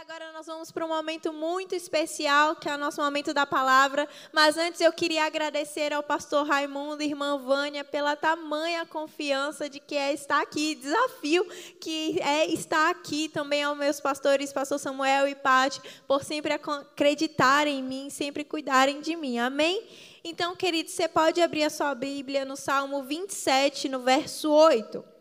agora nós vamos para um momento muito especial, que é o nosso momento da palavra. Mas antes eu queria agradecer ao pastor Raimundo e irmã Vânia pela tamanha confiança de que é estar aqui, desafio que é estar aqui também aos meus pastores, pastor Samuel e Pati, por sempre acreditarem em mim, sempre cuidarem de mim. Amém? Então, querido, você pode abrir a sua Bíblia no Salmo 27, no verso 8.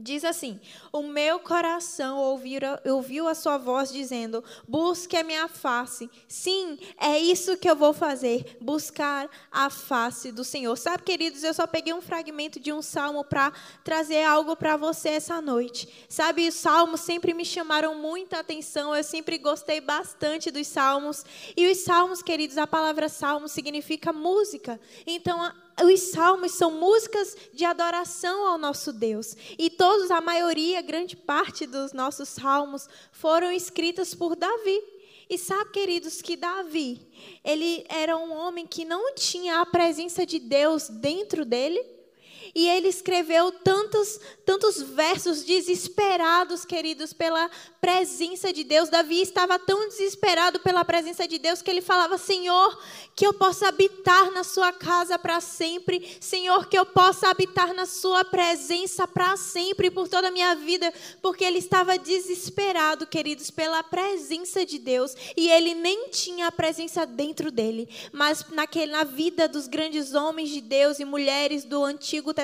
Diz assim: O meu coração ouviu, a sua voz dizendo: Busque a minha face. Sim, é isso que eu vou fazer, buscar a face do Senhor. Sabe, queridos, eu só peguei um fragmento de um salmo para trazer algo para você essa noite. Sabe, os salmos sempre me chamaram muita atenção, eu sempre gostei bastante dos salmos. E os salmos, queridos, a palavra salmo significa música. Então, os salmos são músicas de adoração ao nosso Deus. E todos, a maioria, grande parte dos nossos salmos foram escritos por Davi. E sabe, queridos, que Davi, ele era um homem que não tinha a presença de Deus dentro dele. E ele escreveu tantos, tantos versos desesperados, queridos, pela presença de Deus. Davi estava tão desesperado pela presença de Deus que ele falava: Senhor, que eu possa habitar na sua casa para sempre. Senhor, que eu possa habitar na sua presença para sempre, por toda a minha vida, porque ele estava desesperado, queridos, pela presença de Deus, e ele nem tinha a presença dentro dele, mas naquele, na vida dos grandes homens de Deus e mulheres do Antigo Testamento,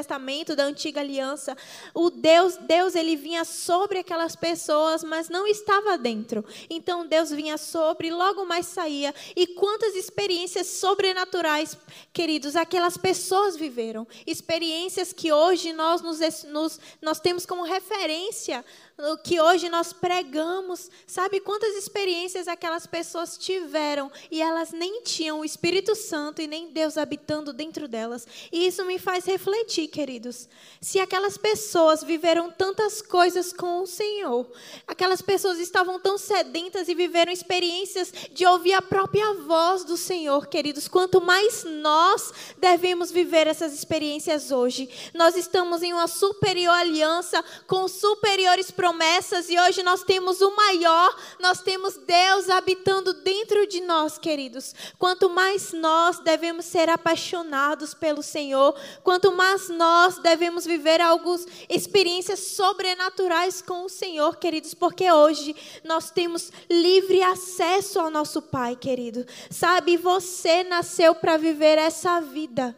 da Antiga Aliança, o Deus, Deus ele vinha sobre aquelas pessoas, mas não estava dentro. Então Deus vinha sobre, logo mais saía. E quantas experiências sobrenaturais, queridos, aquelas pessoas viveram. Experiências que hoje nós, nos, nos, nós temos como referência o que hoje nós pregamos. Sabe quantas experiências aquelas pessoas tiveram e elas nem tinham o Espírito Santo e nem Deus habitando dentro delas? E isso me faz refletir, queridos. Se aquelas pessoas viveram tantas coisas com o Senhor, aquelas pessoas estavam tão sedentas e viveram experiências de ouvir a própria voz do Senhor, queridos, quanto mais nós devemos viver essas experiências hoje. Nós estamos em uma superior aliança com superiores promessas promessas e hoje nós temos o maior, nós temos Deus habitando dentro de nós, queridos. Quanto mais nós devemos ser apaixonados pelo Senhor, quanto mais nós devemos viver algumas experiências sobrenaturais com o Senhor, queridos, porque hoje nós temos livre acesso ao nosso Pai, querido. Sabe, você nasceu para viver essa vida.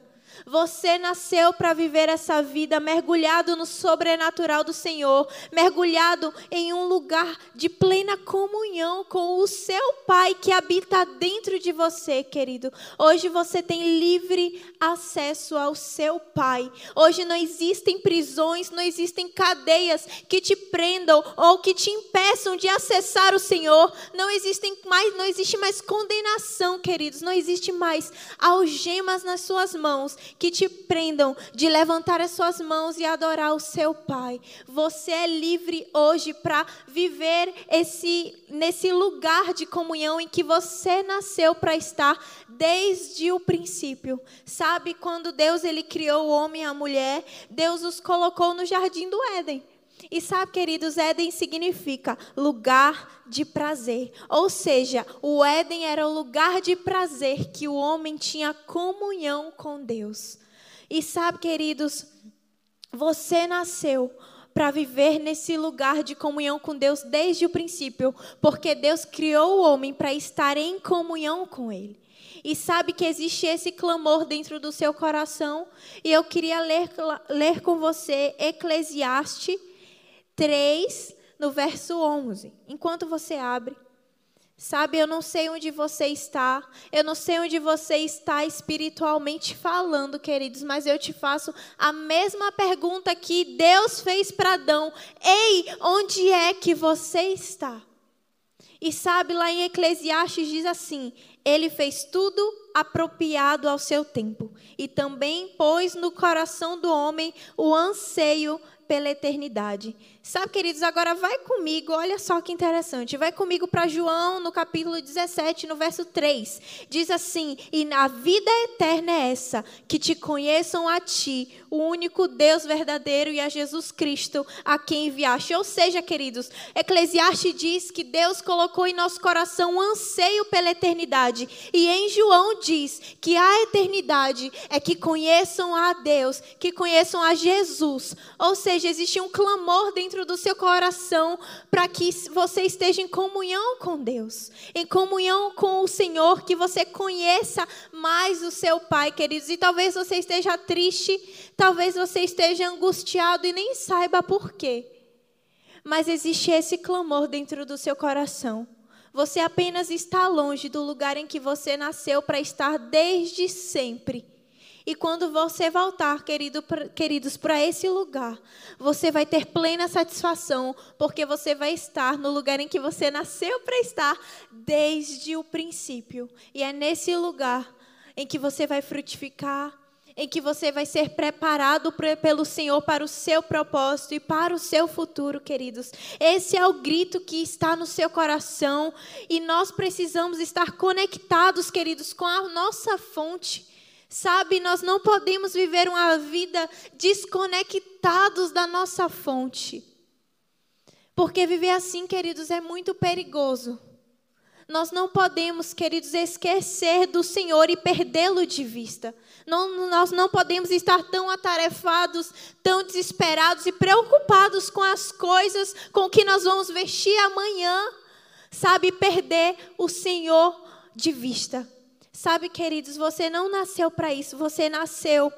Você nasceu para viver essa vida mergulhado no sobrenatural do Senhor, mergulhado em um lugar de plena comunhão com o seu Pai que habita dentro de você, querido. Hoje você tem livre acesso ao seu Pai. Hoje não existem prisões, não existem cadeias que te prendam ou que te impeçam de acessar o Senhor. Não existem mais, não existe mais condenação, queridos. Não existe mais algemas nas suas mãos que te prendam de levantar as suas mãos e adorar o seu Pai. Você é livre hoje para viver esse nesse lugar de comunhão em que você nasceu para estar desde o princípio. Sabe quando Deus ele criou o homem e a mulher, Deus os colocou no jardim do Éden. E sabe, queridos, Éden significa lugar de prazer. Ou seja, o Éden era o lugar de prazer que o homem tinha comunhão com Deus. E sabe, queridos, você nasceu para viver nesse lugar de comunhão com Deus desde o princípio, porque Deus criou o homem para estar em comunhão com Ele. E sabe que existe esse clamor dentro do seu coração, e eu queria ler, ler com você Eclesiastes 3, no verso 11. Enquanto você abre. Sabe, eu não sei onde você está, eu não sei onde você está espiritualmente falando, queridos, mas eu te faço a mesma pergunta que Deus fez para Adão: Ei, onde é que você está? E sabe, lá em Eclesiastes diz assim: Ele fez tudo apropriado ao seu tempo, e também pôs no coração do homem o anseio pela eternidade. Sabe, queridos, agora vai comigo, olha só que interessante. Vai comigo para João, no capítulo 17, no verso 3. Diz assim: E a vida eterna é essa, que te conheçam a ti, o único Deus verdadeiro e a Jesus Cristo a quem enviaste. Ou seja, queridos, Eclesiastes diz que Deus colocou em nosso coração um anseio pela eternidade. E em João diz que a eternidade é que conheçam a Deus, que conheçam a Jesus. Ou seja, existe um clamor dentro do seu coração para que você esteja em comunhão com Deus, em comunhão com o Senhor, que você conheça mais o seu Pai, queridos. E talvez você esteja triste, talvez você esteja angustiado e nem saiba por quê. Mas existe esse clamor dentro do seu coração. Você apenas está longe do lugar em que você nasceu para estar desde sempre. E quando você voltar, querido, queridos, para esse lugar, você vai ter plena satisfação, porque você vai estar no lugar em que você nasceu para estar desde o princípio. E é nesse lugar em que você vai frutificar, em que você vai ser preparado pelo Senhor para o seu propósito e para o seu futuro, queridos. Esse é o grito que está no seu coração e nós precisamos estar conectados, queridos, com a nossa fonte. Sabe, nós não podemos viver uma vida desconectados da nossa fonte. Porque viver assim, queridos, é muito perigoso. Nós não podemos, queridos, esquecer do Senhor e perdê-lo de vista. Não, nós não podemos estar tão atarefados, tão desesperados e preocupados com as coisas com que nós vamos vestir amanhã, sabe, perder o Senhor de vista. Sabe, queridos, você não nasceu para isso, você nasceu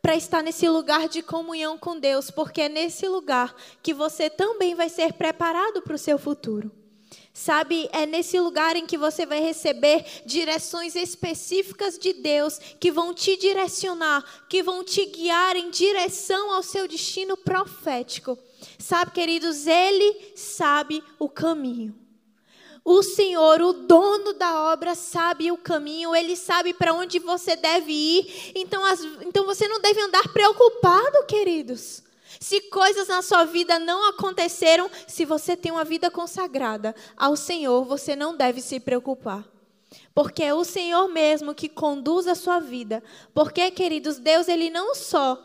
para estar nesse lugar de comunhão com Deus, porque é nesse lugar que você também vai ser preparado para o seu futuro. Sabe, é nesse lugar em que você vai receber direções específicas de Deus que vão te direcionar, que vão te guiar em direção ao seu destino profético. Sabe, queridos, Ele sabe o caminho. O Senhor, o dono da obra, sabe o caminho, ele sabe para onde você deve ir. Então, as, então você não deve andar preocupado, queridos. Se coisas na sua vida não aconteceram, se você tem uma vida consagrada ao Senhor, você não deve se preocupar. Porque é o Senhor mesmo que conduz a sua vida. Porque, queridos, Deus, ele não só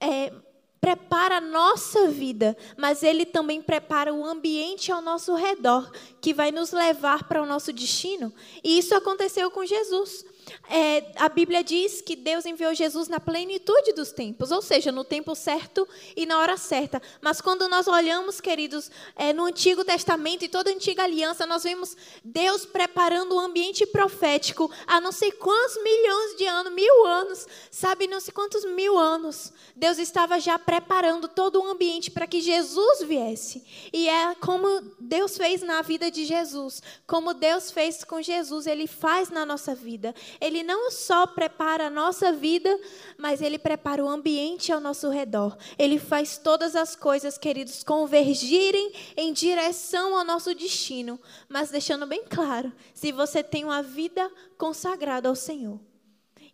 é, prepara a nossa vida, mas Ele também prepara o ambiente ao nosso redor, que vai nos levar para o nosso destino. E isso aconteceu com Jesus é, a Bíblia diz que Deus enviou Jesus na plenitude dos tempos, ou seja, no tempo certo e na hora certa. Mas quando nós olhamos, queridos, é, no Antigo Testamento e toda a antiga aliança, nós vemos Deus preparando o um ambiente profético há não sei quantos milhões de anos, mil anos, sabe, não sei quantos mil anos. Deus estava já preparando todo o ambiente para que Jesus viesse. E é como Deus fez na vida de Jesus, como Deus fez com Jesus, Ele faz na nossa vida. Ele não só prepara a nossa vida, mas ele prepara o ambiente ao nosso redor. Ele faz todas as coisas, queridos, convergirem em direção ao nosso destino, mas deixando bem claro, se você tem uma vida consagrada ao Senhor.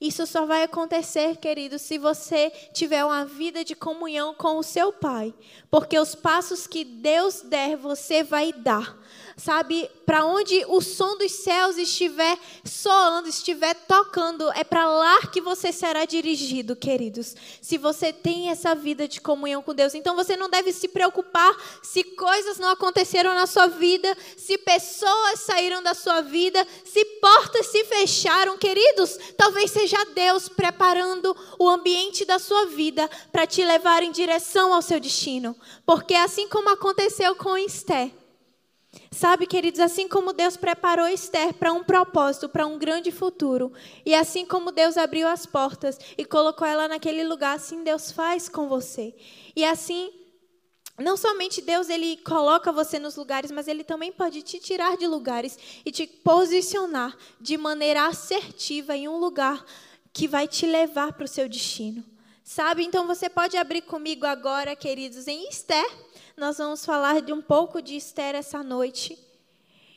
Isso só vai acontecer, querido, se você tiver uma vida de comunhão com o seu Pai. Porque os passos que Deus der, você vai dar sabe, para onde o som dos céus estiver soando, estiver tocando, é para lá que você será dirigido, queridos. Se você tem essa vida de comunhão com Deus, então você não deve se preocupar se coisas não aconteceram na sua vida, se pessoas saíram da sua vida, se portas se fecharam, queridos. Talvez seja Deus preparando o ambiente da sua vida para te levar em direção ao seu destino, porque assim como aconteceu com Esther, Sabe, queridos, assim como Deus preparou Esther para um propósito, para um grande futuro, e assim como Deus abriu as portas e colocou ela naquele lugar, assim Deus faz com você. E assim, não somente Deus ele coloca você nos lugares, mas ele também pode te tirar de lugares e te posicionar de maneira assertiva em um lugar que vai te levar para o seu destino. Sabe? Então você pode abrir comigo agora, queridos, em Esther nós vamos falar de um pouco de Esther essa noite.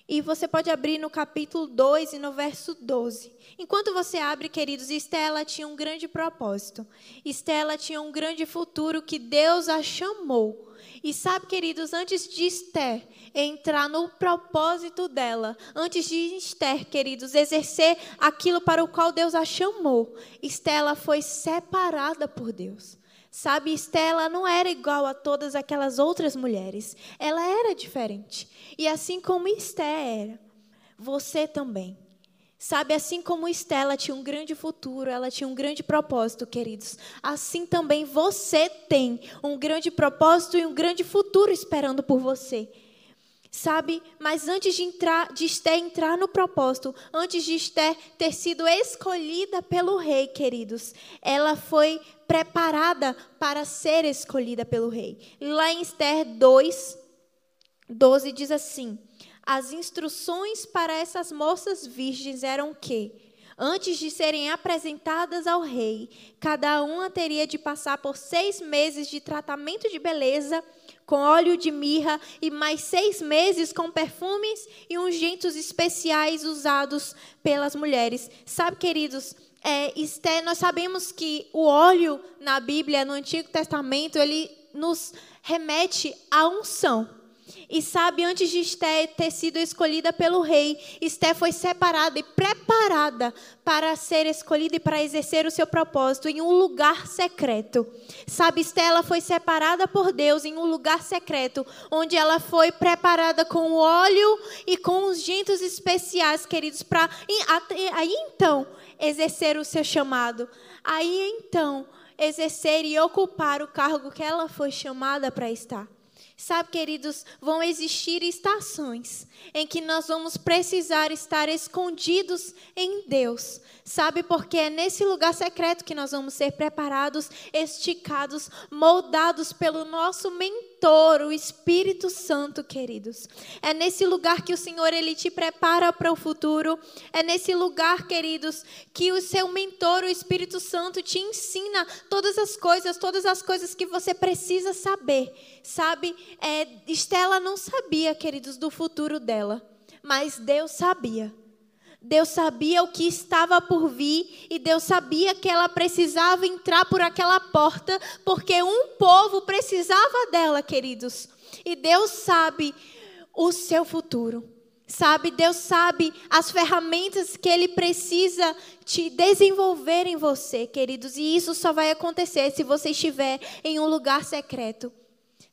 E você pode abrir no capítulo 2 e no verso 12. Enquanto você abre, queridos, Estela tinha um grande propósito. Estela tinha um grande futuro que Deus a chamou. E sabe, queridos, antes de Esther entrar no propósito dela, antes de Esther, queridos, exercer aquilo para o qual Deus a chamou, Estela foi separada por Deus. Sabe, Estela não era igual a todas aquelas outras mulheres. Ela era diferente. E assim como Esté era, você também. Sabe, assim como Estela tinha um grande futuro, ela tinha um grande propósito, queridos. Assim também você tem um grande propósito e um grande futuro esperando por você. Sabe, mas antes de entrar, de entrar no propósito, antes de Esther ter sido escolhida pelo rei, queridos, ela foi preparada para ser escolhida pelo rei. Lá em Esther 2, 12 diz assim: As instruções para essas moças virgens eram que, antes de serem apresentadas ao rei, cada uma teria de passar por seis meses de tratamento de beleza com óleo de mirra e mais seis meses com perfumes e ungentes especiais usados pelas mulheres. Sabe, queridos, é, Esté, nós sabemos que o óleo na Bíblia, no Antigo Testamento, ele nos remete à unção. E sabe, antes de Esté ter sido escolhida pelo rei, Esté foi separada e preparada para ser escolhida e para exercer o seu propósito em um lugar secreto. Sabe, Esté ela foi separada por Deus em um lugar secreto, onde ela foi preparada com óleo e com os gentos especiais, queridos, para aí então exercer o seu chamado. Aí então exercer e ocupar o cargo que ela foi chamada para estar. Sabe, queridos, vão existir estações em que nós vamos precisar estar escondidos em Deus. Sabe, porque é nesse lugar secreto que nós vamos ser preparados, esticados, moldados pelo nosso mentor, o Espírito Santo, queridos. É nesse lugar que o Senhor ele te prepara para o futuro. É nesse lugar, queridos, que o seu mentor, o Espírito Santo, te ensina todas as coisas, todas as coisas que você precisa saber. Sabe, é, Estela não sabia, queridos, do futuro dela, mas Deus sabia. Deus sabia o que estava por vir e Deus sabia que ela precisava entrar por aquela porta, porque um povo precisava dela, queridos. E Deus sabe o seu futuro. Sabe, Deus sabe as ferramentas que Ele precisa te desenvolver em você, queridos. E isso só vai acontecer se você estiver em um lugar secreto.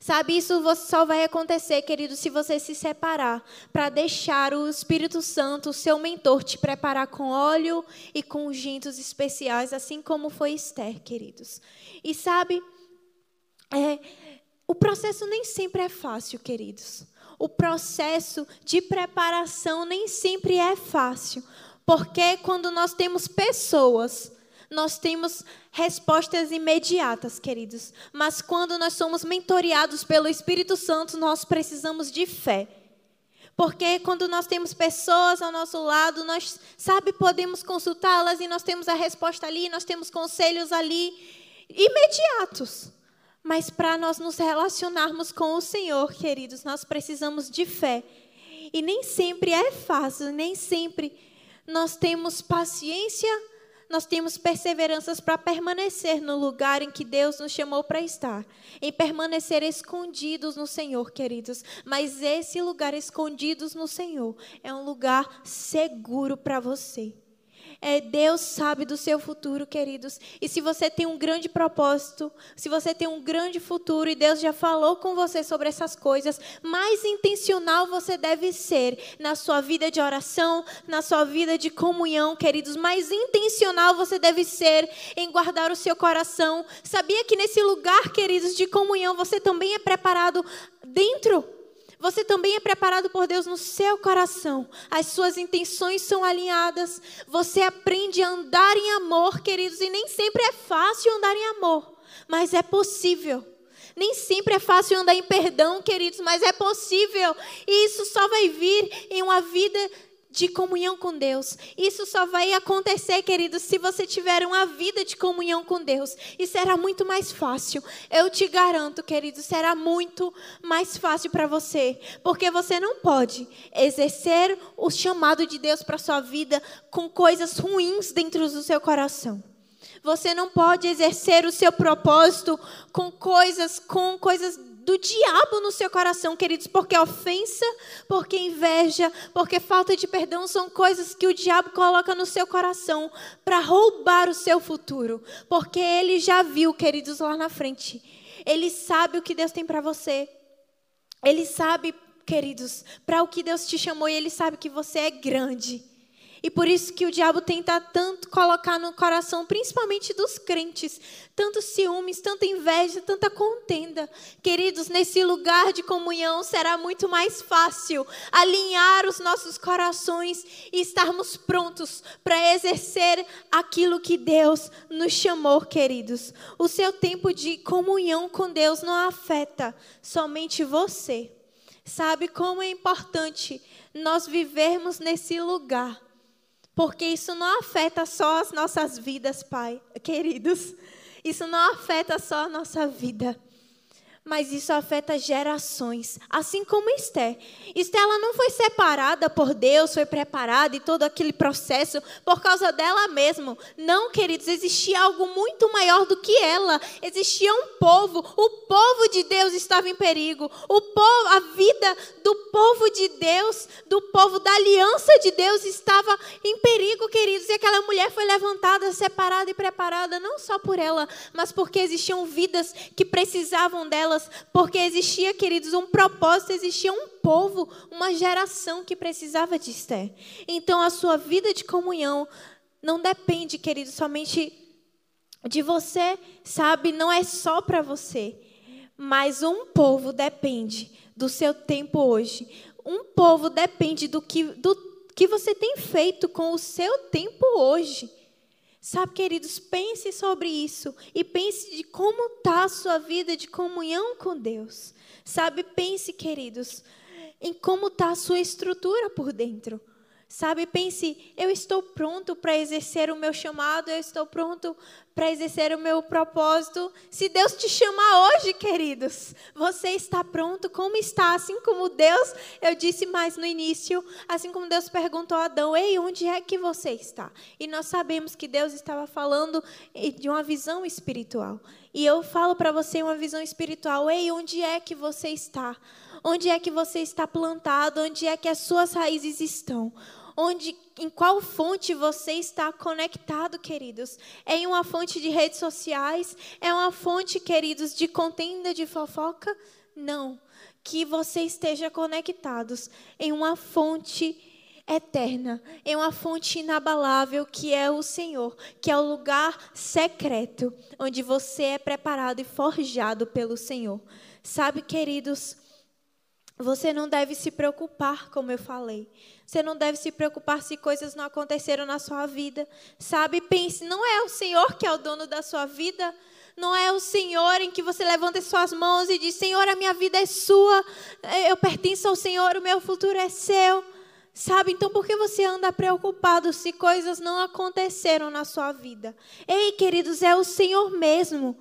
Sabe, isso só vai acontecer, querido, se você se separar para deixar o Espírito Santo, o seu mentor, te preparar com óleo e com ungentes especiais, assim como foi Esther, queridos. E sabe, é, o processo nem sempre é fácil, queridos. O processo de preparação nem sempre é fácil, porque quando nós temos pessoas nós temos respostas imediatas, queridos. Mas quando nós somos mentoreados pelo Espírito Santo, nós precisamos de fé. Porque quando nós temos pessoas ao nosso lado, nós, sabe, podemos consultá-las e nós temos a resposta ali, nós temos conselhos ali imediatos. Mas para nós nos relacionarmos com o Senhor, queridos, nós precisamos de fé. E nem sempre é fácil, nem sempre nós temos paciência nós temos perseveranças para permanecer no lugar em que Deus nos chamou para estar, em permanecer escondidos no Senhor, queridos. Mas esse lugar escondidos no Senhor é um lugar seguro para você. É, Deus sabe do seu futuro, queridos. E se você tem um grande propósito, se você tem um grande futuro e Deus já falou com você sobre essas coisas, mais intencional você deve ser na sua vida de oração, na sua vida de comunhão, queridos. Mais intencional você deve ser em guardar o seu coração. Sabia que nesse lugar, queridos, de comunhão, você também é preparado dentro você também é preparado por Deus no seu coração. As suas intenções são alinhadas. Você aprende a andar em amor, queridos, e nem sempre é fácil andar em amor, mas é possível. Nem sempre é fácil andar em perdão, queridos, mas é possível. E isso só vai vir em uma vida de comunhão com Deus. Isso só vai acontecer, queridos, se você tiver uma vida de comunhão com Deus. E será muito mais fácil. Eu te garanto, queridos, será muito mais fácil para você, porque você não pode exercer o chamado de Deus para sua vida com coisas ruins dentro do seu coração. Você não pode exercer o seu propósito com coisas com coisas do diabo no seu coração, queridos, porque ofensa, porque inveja, porque falta de perdão são coisas que o diabo coloca no seu coração para roubar o seu futuro, porque ele já viu, queridos, lá na frente. Ele sabe o que Deus tem para você. Ele sabe, queridos, para o que Deus te chamou e ele sabe que você é grande. E por isso que o diabo tenta tanto colocar no coração, principalmente dos crentes, tantos ciúmes, tanta inveja, tanta contenda. Queridos, nesse lugar de comunhão será muito mais fácil alinhar os nossos corações e estarmos prontos para exercer aquilo que Deus nos chamou, queridos. O seu tempo de comunhão com Deus não afeta somente você. Sabe como é importante nós vivermos nesse lugar porque isso não afeta só as nossas vidas, Pai, queridos. Isso não afeta só a nossa vida mas isso afeta gerações, assim como Esther. Esther ela não foi separada por Deus, foi preparada e todo aquele processo por causa dela mesma. Não, queridos, existia algo muito maior do que ela. Existia um povo, o povo de Deus estava em perigo. O povo, a vida do povo de Deus, do povo da aliança de Deus estava em perigo, queridos. E aquela mulher foi levantada, separada e preparada não só por ela, mas porque existiam vidas que precisavam dela porque existia, queridos, um propósito, existia um povo, uma geração que precisava de Esther. Então, a sua vida de comunhão não depende, queridos, somente de você, sabe? Não é só para você. Mas um povo depende do seu tempo hoje. Um povo depende do que, do que você tem feito com o seu tempo hoje. Sabe, queridos, pense sobre isso e pense de como está a sua vida de comunhão com Deus. Sabe, pense, queridos, em como está a sua estrutura por dentro. Sabe, pense, eu estou pronto para exercer o meu chamado, eu estou pronto para exercer o meu propósito. Se Deus te chamar hoje, queridos, você está pronto? Como está? Assim como Deus, eu disse mais no início, assim como Deus perguntou a Adão: Ei, onde é que você está? E nós sabemos que Deus estava falando de uma visão espiritual. E eu falo para você uma visão espiritual: Ei, onde é que você está? Onde é que você está plantado? Onde é que as suas raízes estão? Onde, em qual fonte você está conectado, queridos? É em uma fonte de redes sociais? É uma fonte, queridos, de contenda, de fofoca? Não. Que você esteja conectados em uma fonte eterna, em uma fonte inabalável que é o Senhor, que é o lugar secreto onde você é preparado e forjado pelo Senhor. Sabe, queridos, você não deve se preocupar, como eu falei. Você não deve se preocupar se coisas não aconteceram na sua vida. Sabe? Pense, não é o Senhor que é o dono da sua vida. Não é o Senhor em que você levanta suas mãos e diz: Senhor, a minha vida é sua. Eu pertenço ao Senhor, o meu futuro é seu. Sabe? Então por que você anda preocupado se coisas não aconteceram na sua vida? Ei, queridos, é o Senhor mesmo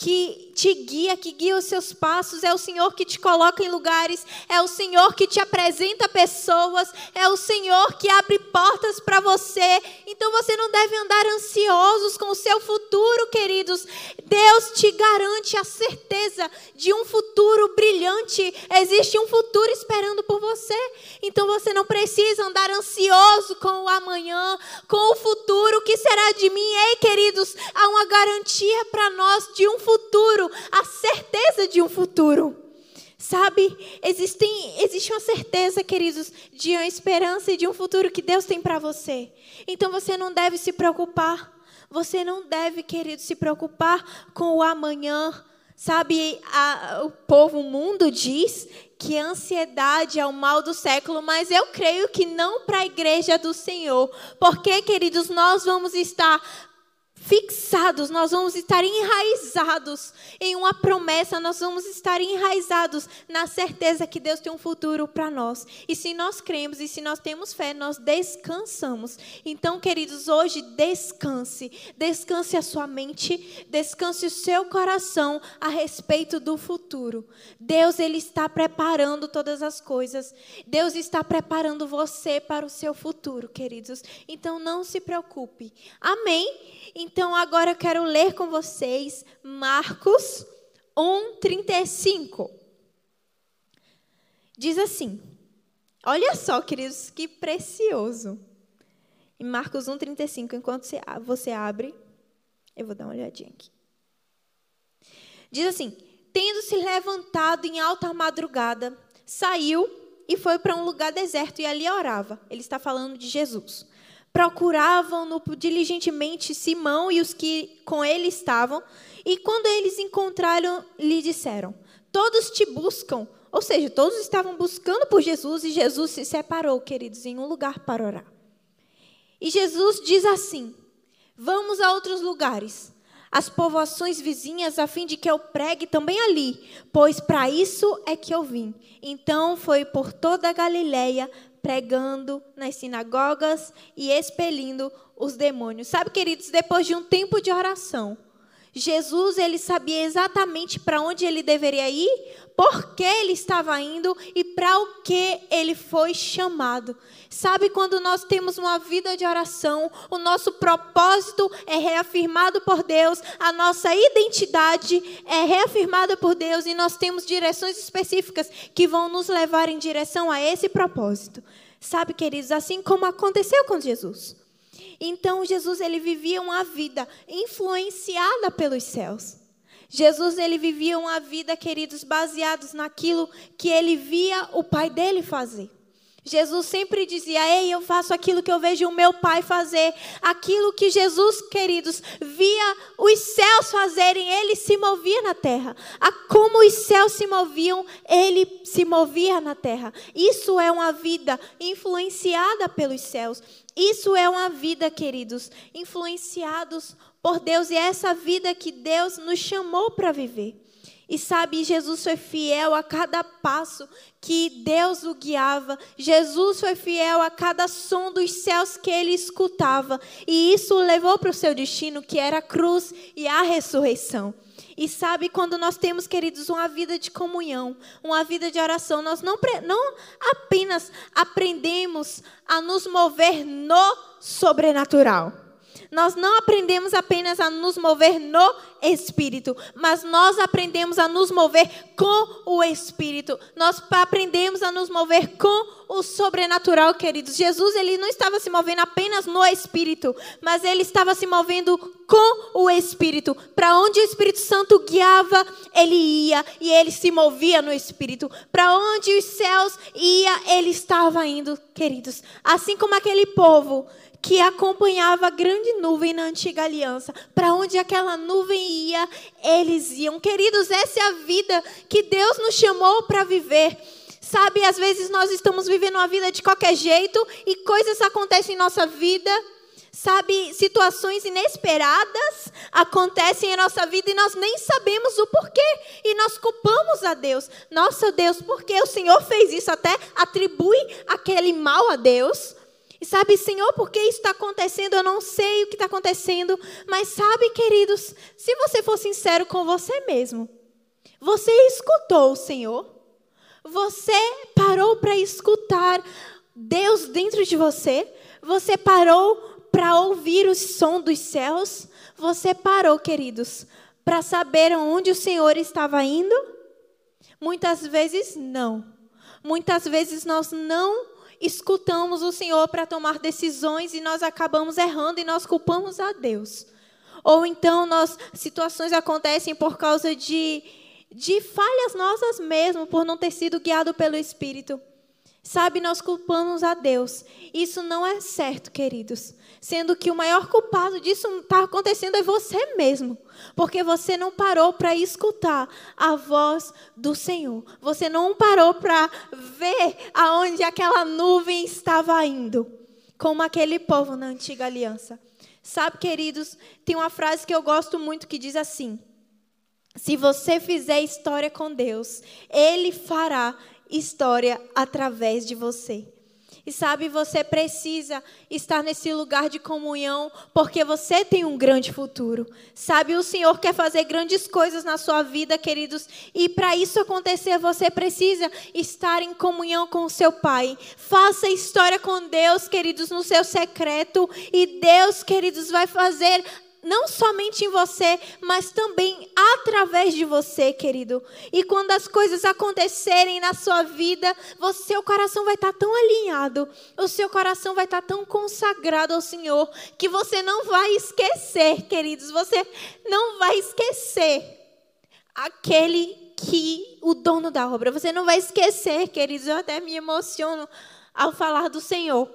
que te guia, que guia os seus passos, é o Senhor que te coloca em lugares, é o Senhor que te apresenta pessoas, é o Senhor que abre portas para você. Então você não deve andar ansiosos com o seu futuro, queridos. Deus te garante a certeza de um futuro brilhante. Existe um futuro esperando por você. Então você não precisa andar ansioso com o amanhã, com o futuro que será de mim. Ei, queridos, há uma garantia para nós de um futuro futuro, a certeza de um futuro. Sabe, existem, existe uma certeza, queridos, de uma esperança e de um futuro que Deus tem para você. Então você não deve se preocupar. Você não deve, querido, se preocupar com o amanhã. Sabe, a, o povo, o mundo diz que a ansiedade é o mal do século, mas eu creio que não para a igreja do Senhor. Porque, queridos, nós vamos estar fixados, nós vamos estar enraizados em uma promessa, nós vamos estar enraizados na certeza que Deus tem um futuro para nós. E se nós cremos e se nós temos fé, nós descansamos. Então, queridos, hoje descanse. Descanse a sua mente, descanse o seu coração a respeito do futuro. Deus ele está preparando todas as coisas. Deus está preparando você para o seu futuro, queridos. Então não se preocupe. Amém. Então agora eu quero ler com vocês Marcos 1, 35. diz assim: Olha só, queridos, que precioso. Em Marcos 1,35, enquanto você abre, eu vou dar uma olhadinha aqui. Diz assim: Tendo se levantado em alta madrugada, saiu e foi para um lugar deserto e ali orava. Ele está falando de Jesus. Procuravam-no diligentemente Simão e os que com ele estavam, e quando eles encontraram, lhe disseram: Todos te buscam. Ou seja, todos estavam buscando por Jesus e Jesus se separou, queridos, em um lugar para orar. E Jesus diz assim: Vamos a outros lugares, as povoações vizinhas, a fim de que eu pregue também ali, pois para isso é que eu vim. Então foi por toda a Galileia, pregando nas sinagogas e expelindo os demônios. Sabe, queridos, depois de um tempo de oração, Jesus ele sabia exatamente para onde ele deveria ir, por que ele estava indo e para o que ele foi chamado. Sabe quando nós temos uma vida de oração, o nosso propósito é reafirmado por Deus, a nossa identidade é reafirmada por Deus e nós temos direções específicas que vão nos levar em direção a esse propósito. Sabe, queridos, assim como aconteceu com Jesus. Então Jesus ele vivia uma vida influenciada pelos céus. Jesus ele vivia uma vida, queridos, baseados naquilo que ele via o pai dele fazer. Jesus sempre dizia: Ei, eu faço aquilo que eu vejo o meu Pai fazer. Aquilo que Jesus, queridos, via os céus fazerem, ele se movia na terra. A como os céus se moviam, ele se movia na terra. Isso é uma vida influenciada pelos céus. Isso é uma vida, queridos, influenciados por Deus. E é essa vida que Deus nos chamou para viver. E sabe, Jesus foi fiel a cada passo que Deus o guiava. Jesus foi fiel a cada som dos céus que ele escutava. E isso o levou para o seu destino, que era a cruz e a ressurreição. E sabe, quando nós temos, queridos, uma vida de comunhão, uma vida de oração, nós não, não apenas aprendemos a nos mover no sobrenatural nós não aprendemos apenas a nos mover no Espírito, mas nós aprendemos a nos mover com o Espírito. Nós aprendemos a nos mover com o sobrenatural, queridos. Jesus, ele não estava se movendo apenas no Espírito, mas ele estava se movendo com o Espírito. Para onde o Espírito Santo guiava, ele ia e ele se movia no Espírito. Para onde os céus ia, ele estava indo, queridos. Assim como aquele povo que acompanhava a grande nuvem na antiga aliança. Para onde aquela nuvem ia, eles iam. Queridos, essa é a vida que Deus nos chamou para viver. Sabe, às vezes nós estamos vivendo uma vida de qualquer jeito e coisas acontecem em nossa vida. Sabe, situações inesperadas acontecem em nossa vida e nós nem sabemos o porquê. E nós culpamos a Deus. Nossa Deus, por que o Senhor fez isso? Até atribui aquele mal a Deus. E sabe, Senhor, por que isso está acontecendo? Eu não sei o que está acontecendo. Mas sabe, queridos, se você for sincero com você mesmo, você escutou o Senhor? Você parou para escutar Deus dentro de você? Você parou para ouvir o som dos céus? Você parou, queridos, para saber onde o Senhor estava indo? Muitas vezes não. Muitas vezes nós não escutamos o Senhor para tomar decisões e nós acabamos errando e nós culpamos a Deus. Ou então nós situações acontecem por causa de de falhas nossas mesmo, por não ter sido guiado pelo Espírito. Sabe, nós culpamos a Deus. Isso não é certo, queridos. Sendo que o maior culpado disso está acontecendo é você mesmo. Porque você não parou para escutar a voz do Senhor. Você não parou para ver aonde aquela nuvem estava indo. Como aquele povo na antiga aliança. Sabe, queridos, tem uma frase que eu gosto muito que diz assim: Se você fizer história com Deus, Ele fará história através de você. E sabe, você precisa estar nesse lugar de comunhão, porque você tem um grande futuro. Sabe, o Senhor quer fazer grandes coisas na sua vida, queridos, e para isso acontecer, você precisa estar em comunhão com o seu Pai. Faça história com Deus, queridos, no seu secreto, e Deus, queridos, vai fazer não somente em você, mas também através de você, querido. E quando as coisas acontecerem na sua vida, o seu coração vai estar tão alinhado, o seu coração vai estar tão consagrado ao Senhor, que você não vai esquecer, queridos, você não vai esquecer aquele que o dono da obra. Você não vai esquecer, queridos, eu até me emociono ao falar do Senhor.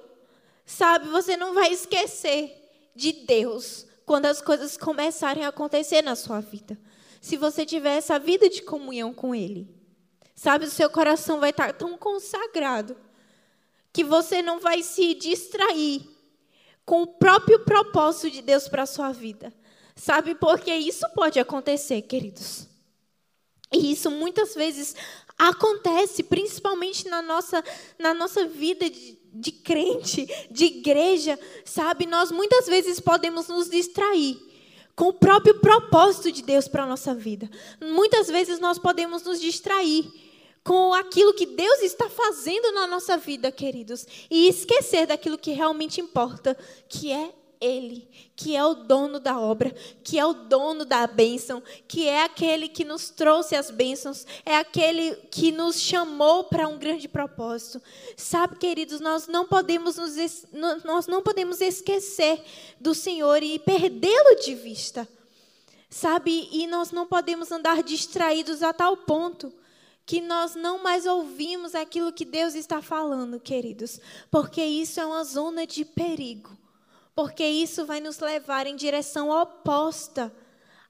Sabe, você não vai esquecer de Deus quando as coisas começarem a acontecer na sua vida. Se você tiver essa vida de comunhão com Ele. Sabe, o seu coração vai estar tão consagrado que você não vai se distrair com o próprio propósito de Deus para a sua vida. Sabe, porque isso pode acontecer, queridos. E isso muitas vezes acontece, principalmente na nossa, na nossa vida de, de crente, de igreja, sabe? Nós muitas vezes podemos nos distrair com o próprio propósito de Deus para a nossa vida. Muitas vezes nós podemos nos distrair com aquilo que Deus está fazendo na nossa vida, queridos, e esquecer daquilo que realmente importa, que é ele, que é o dono da obra, que é o dono da bênção, que é aquele que nos trouxe as bênçãos, é aquele que nos chamou para um grande propósito. Sabe, queridos, nós não podemos nos, nós não podemos esquecer do Senhor e perdê-lo de vista. Sabe, e nós não podemos andar distraídos a tal ponto que nós não mais ouvimos aquilo que Deus está falando, queridos, porque isso é uma zona de perigo porque isso vai nos levar em direção oposta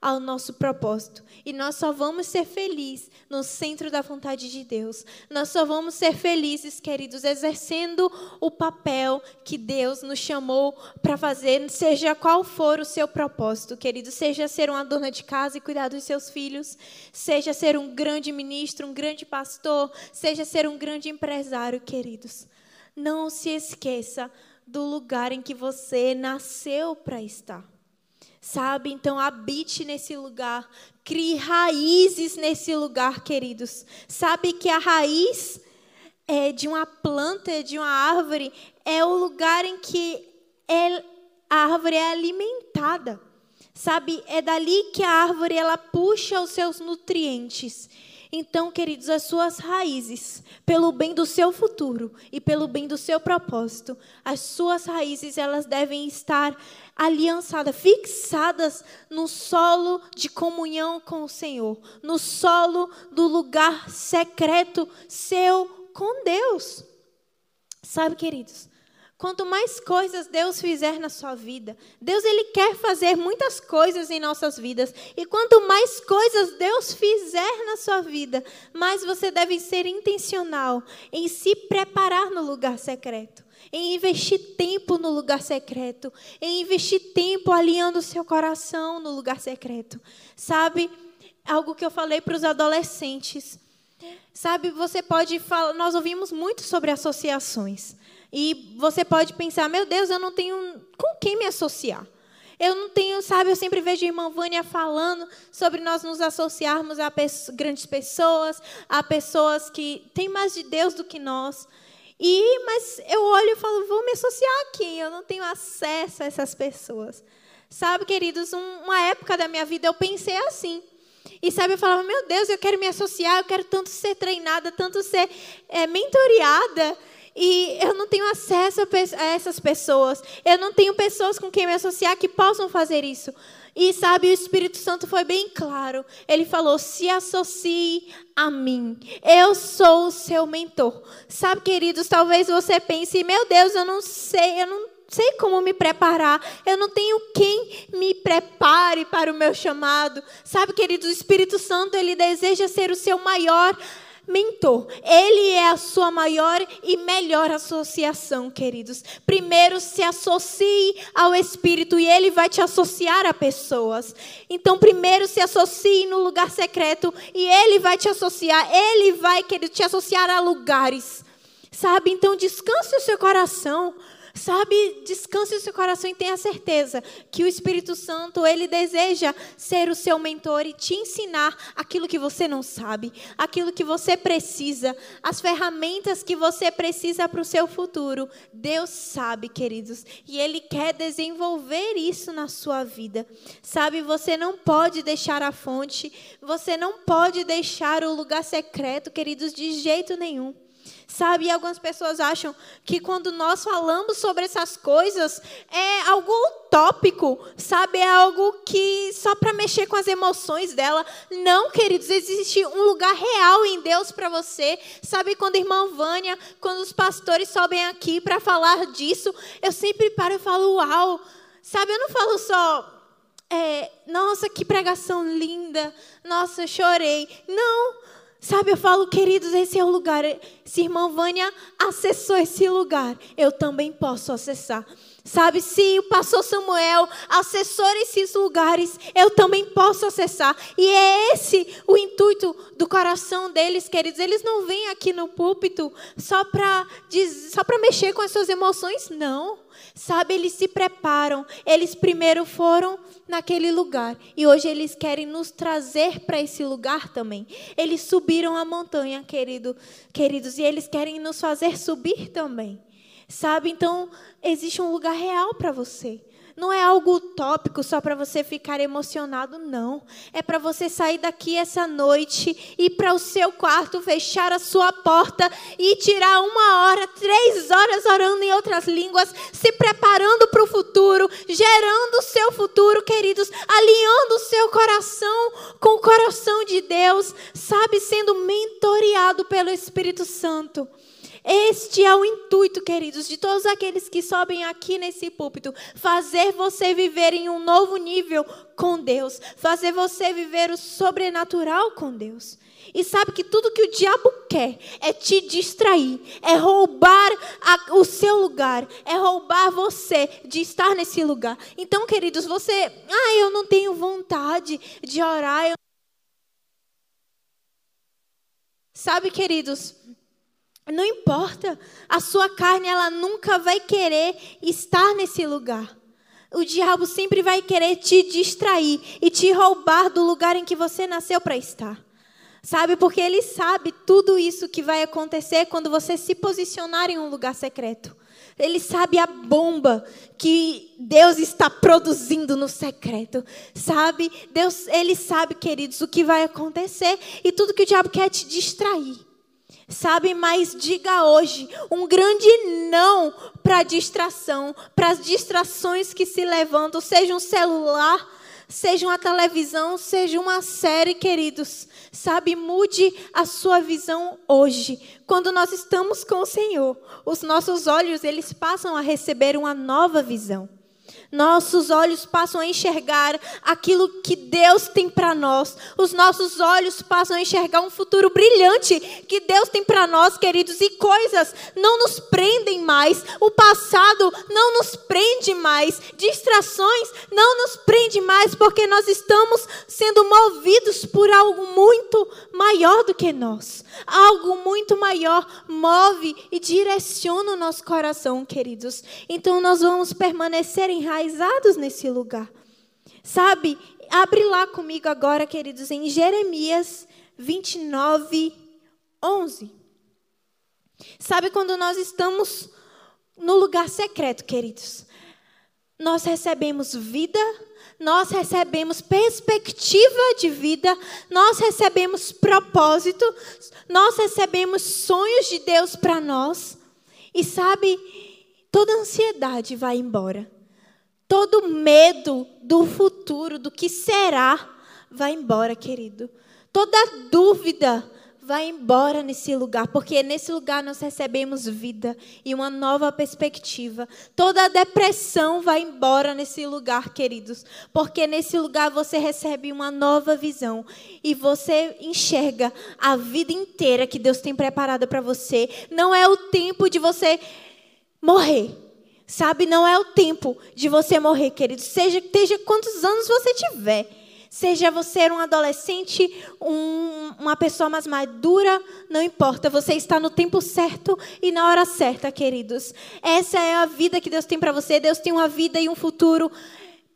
ao nosso propósito. E nós só vamos ser felizes no centro da vontade de Deus. Nós só vamos ser felizes, queridos, exercendo o papel que Deus nos chamou para fazer, seja qual for o seu propósito, queridos. Seja ser uma dona de casa e cuidar dos seus filhos, seja ser um grande ministro, um grande pastor, seja ser um grande empresário, queridos. Não se esqueça do lugar em que você nasceu para estar. Sabe? Então, habite nesse lugar. Crie raízes nesse lugar, queridos. Sabe que a raiz é, de uma planta, de uma árvore, é o lugar em que é, a árvore é alimentada. Sabe? É dali que a árvore ela puxa os seus nutrientes. Então, queridos, as suas raízes, pelo bem do seu futuro e pelo bem do seu propósito, as suas raízes elas devem estar aliançadas, fixadas no solo de comunhão com o Senhor, no solo do lugar secreto seu com Deus. Sabe, queridos? Quanto mais coisas Deus fizer na sua vida, Deus ele quer fazer muitas coisas em nossas vidas. E quanto mais coisas Deus fizer na sua vida, mais você deve ser intencional em se preparar no lugar secreto, em investir tempo no lugar secreto, em investir tempo alinhando o seu coração no lugar secreto. Sabe, algo que eu falei para os adolescentes. Sabe, você pode falar, nós ouvimos muito sobre associações. E você pode pensar, meu Deus, eu não tenho com quem me associar. Eu não tenho, sabe, eu sempre vejo a irmã Vânia falando sobre nós nos associarmos a grandes pessoas, a pessoas que têm mais de Deus do que nós. E, mas eu olho e falo, vou me associar aqui, eu não tenho acesso a essas pessoas. Sabe, queridos, um, uma época da minha vida eu pensei assim. E sabe, eu falava, meu Deus, eu quero me associar, eu quero tanto ser treinada, tanto ser é. E eu não tenho acesso a essas pessoas. Eu não tenho pessoas com quem me associar que possam fazer isso. E sabe, o Espírito Santo foi bem claro. Ele falou: se associe a mim. Eu sou o seu mentor. Sabe, queridos, talvez você pense: meu Deus, eu não sei, eu não sei como me preparar. Eu não tenho quem me prepare para o meu chamado. Sabe, queridos, o Espírito Santo, ele deseja ser o seu maior. Ele é a sua maior e melhor associação, queridos. Primeiro se associe ao Espírito e ele vai te associar a pessoas. Então, primeiro se associe no lugar secreto e ele vai te associar. Ele vai querer te associar a lugares. Sabe? Então, descanse o seu coração. Sabe, descanse o seu coração e tenha certeza que o Espírito Santo, ele deseja ser o seu mentor e te ensinar aquilo que você não sabe, aquilo que você precisa, as ferramentas que você precisa para o seu futuro. Deus sabe, queridos, e ele quer desenvolver isso na sua vida. Sabe, você não pode deixar a fonte, você não pode deixar o lugar secreto, queridos, de jeito nenhum. Sabe, algumas pessoas acham que quando nós falamos sobre essas coisas é algo utópico, sabe? É algo que só para mexer com as emoções dela. Não, queridos, existe um lugar real em Deus para você. Sabe, quando a irmã Vânia, quando os pastores sobem aqui para falar disso, eu sempre paro e falo, uau. Sabe, eu não falo só é, nossa, que pregação linda, nossa, chorei. Não, Sabe, eu falo, queridos, esse é o lugar. Se irmã Vânia acessou esse lugar, eu também posso acessar. Sabe, se o pastor Samuel acessou esses lugares, eu também posso acessar. E é esse o intuito do coração deles, queridos. Eles não vêm aqui no púlpito só para só para mexer com as suas emoções, não. Sabe, eles se preparam. Eles primeiro foram naquele lugar. E hoje eles querem nos trazer para esse lugar também. Eles subiram a montanha, querido, queridos, e eles querem nos fazer subir também. Sabe? Então, existe um lugar real para você. Não é algo utópico só para você ficar emocionado, não. É para você sair daqui essa noite, ir para o seu quarto, fechar a sua porta e tirar uma hora, três horas orando em outras línguas, se preparando para o futuro, gerando o seu futuro, queridos, alinhando o seu coração com o coração de Deus, sabe, sendo mentoreado pelo Espírito Santo. Este é o intuito, queridos, de todos aqueles que sobem aqui nesse púlpito, fazer você viver em um novo nível com Deus, fazer você viver o sobrenatural com Deus. E sabe que tudo que o diabo quer é te distrair, é roubar a, o seu lugar, é roubar você de estar nesse lugar. Então, queridos, você, ah, eu não tenho vontade de orar. Eu... Sabe, queridos, não importa, a sua carne ela nunca vai querer estar nesse lugar. O diabo sempre vai querer te distrair e te roubar do lugar em que você nasceu para estar. Sabe? Porque ele sabe tudo isso que vai acontecer quando você se posicionar em um lugar secreto. Ele sabe a bomba que Deus está produzindo no secreto. Sabe? Deus, ele sabe, queridos, o que vai acontecer e tudo que o diabo quer te distrair. Sabe, mas diga hoje um grande não para distração, para as distrações que se levantam, seja um celular, seja uma televisão, seja uma série, queridos. Sabe, mude a sua visão hoje. Quando nós estamos com o Senhor, os nossos olhos, eles passam a receber uma nova visão. Nossos olhos passam a enxergar aquilo que Deus tem para nós. Os nossos olhos passam a enxergar um futuro brilhante que Deus tem para nós, queridos. E coisas não nos prendem mais. O passado não nos prende mais. Distrações não nos prende mais, porque nós estamos sendo movidos por algo muito maior do que nós. Algo muito maior move e direciona o nosso coração, queridos. Então nós vamos permanecer enraizados nesse lugar. Sabe? Abre lá comigo agora, queridos, em Jeremias 29, 11. Sabe quando nós estamos no lugar secreto, queridos? Nós recebemos vida nós recebemos perspectiva de vida, nós recebemos propósito, nós recebemos sonhos de Deus para nós. E sabe, toda ansiedade vai embora. Todo medo do futuro, do que será, vai embora, querido. Toda dúvida vai embora nesse lugar, porque nesse lugar nós recebemos vida e uma nova perspectiva. Toda depressão vai embora nesse lugar, queridos, porque nesse lugar você recebe uma nova visão e você enxerga a vida inteira que Deus tem preparada para você. Não é o tempo de você morrer. Sabe, não é o tempo de você morrer, querido. Seja, seja quantos anos você tiver. Seja você um adolescente, um, uma pessoa mais madura, não importa. Você está no tempo certo e na hora certa, queridos. Essa é a vida que Deus tem para você. Deus tem uma vida e um futuro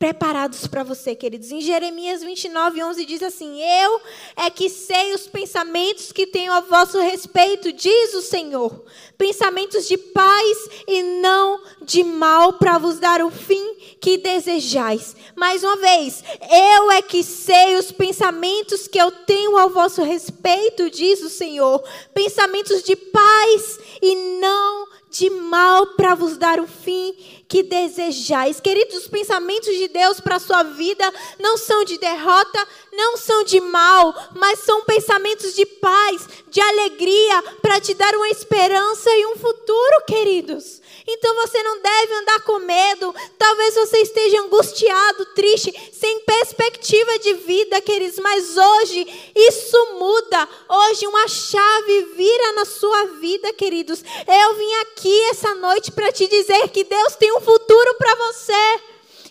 preparados para você, queridos. Em Jeremias 29, 11 diz assim: Eu é que sei os pensamentos que tenho a vosso respeito, diz o Senhor. Pensamentos de paz e não de mal, para vos dar o fim que desejais. Mais uma vez, eu é que sei os pensamentos que eu tenho ao vosso respeito, diz o Senhor. Pensamentos de paz e não de mal, para vos dar o fim que desejais. Queridos, os pensamentos de Deus para a sua vida não são de derrota, não são de mal, mas são pensamentos de paz, de alegria, para te dar uma esperança e um futuro, queridos. Então você não deve andar com medo. Talvez você esteja angustiado, triste, sem perspectiva de vida, queridos. Mas hoje isso muda. Hoje uma chave vira na sua vida, queridos. Eu vim aqui essa noite para te dizer que Deus tem um futuro para você.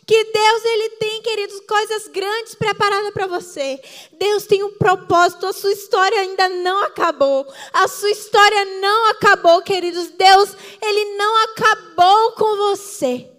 Que Deus ele tem, queridos, coisas grandes preparadas para você. Deus tem um propósito, a sua história ainda não acabou. A sua história não acabou, queridos. Deus, ele não acabou com você.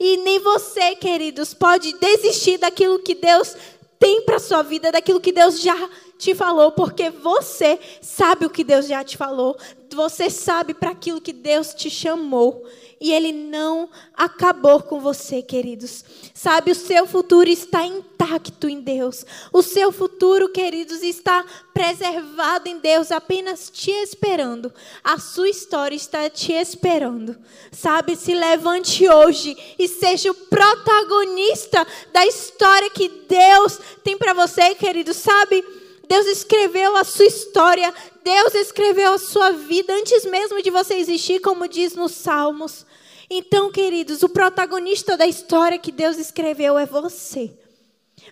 E nem você, queridos, pode desistir daquilo que Deus tem para sua vida, daquilo que Deus já te falou, porque você sabe o que Deus já te falou. Você sabe para aquilo que Deus te chamou e Ele não acabou com você, queridos. Sabe, o seu futuro está intacto em Deus. O seu futuro, queridos, está preservado em Deus, apenas te esperando. A sua história está te esperando. Sabe, se levante hoje e seja o protagonista da história que Deus tem para você, queridos. Sabe, Deus escreveu a sua história, Deus escreveu a sua vida antes mesmo de você existir, como diz nos Salmos. Então, queridos, o protagonista da história que Deus escreveu é você.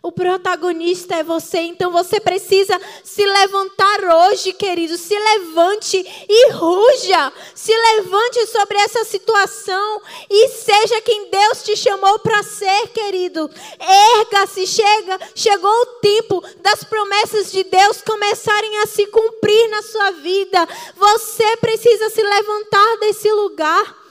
O protagonista é você, então você precisa se levantar hoje, querido. Se levante e ruja. Se levante sobre essa situação e seja quem Deus te chamou para ser, querido. Erga-se, chega, chegou o tempo das promessas de Deus começarem a se cumprir na sua vida. Você precisa se levantar desse lugar.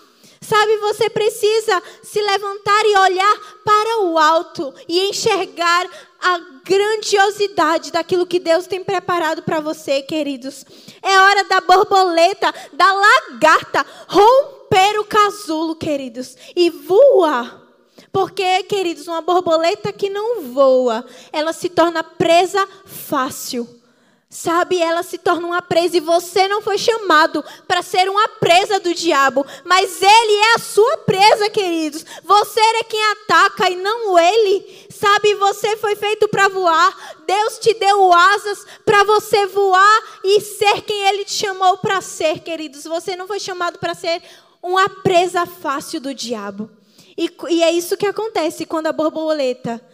Sabe, você precisa se levantar e olhar para o alto e enxergar a grandiosidade daquilo que Deus tem preparado para você, queridos. É hora da borboleta, da lagarta romper o casulo, queridos, e voar. Porque, queridos, uma borboleta que não voa, ela se torna presa fácil. Sabe, ela se torna uma presa e você não foi chamado para ser uma presa do diabo, mas ele é a sua presa, queridos. Você é quem ataca e não ele. Sabe, você foi feito para voar. Deus te deu asas para você voar e ser quem ele te chamou para ser, queridos. Você não foi chamado para ser uma presa fácil do diabo. E, e é isso que acontece quando a borboleta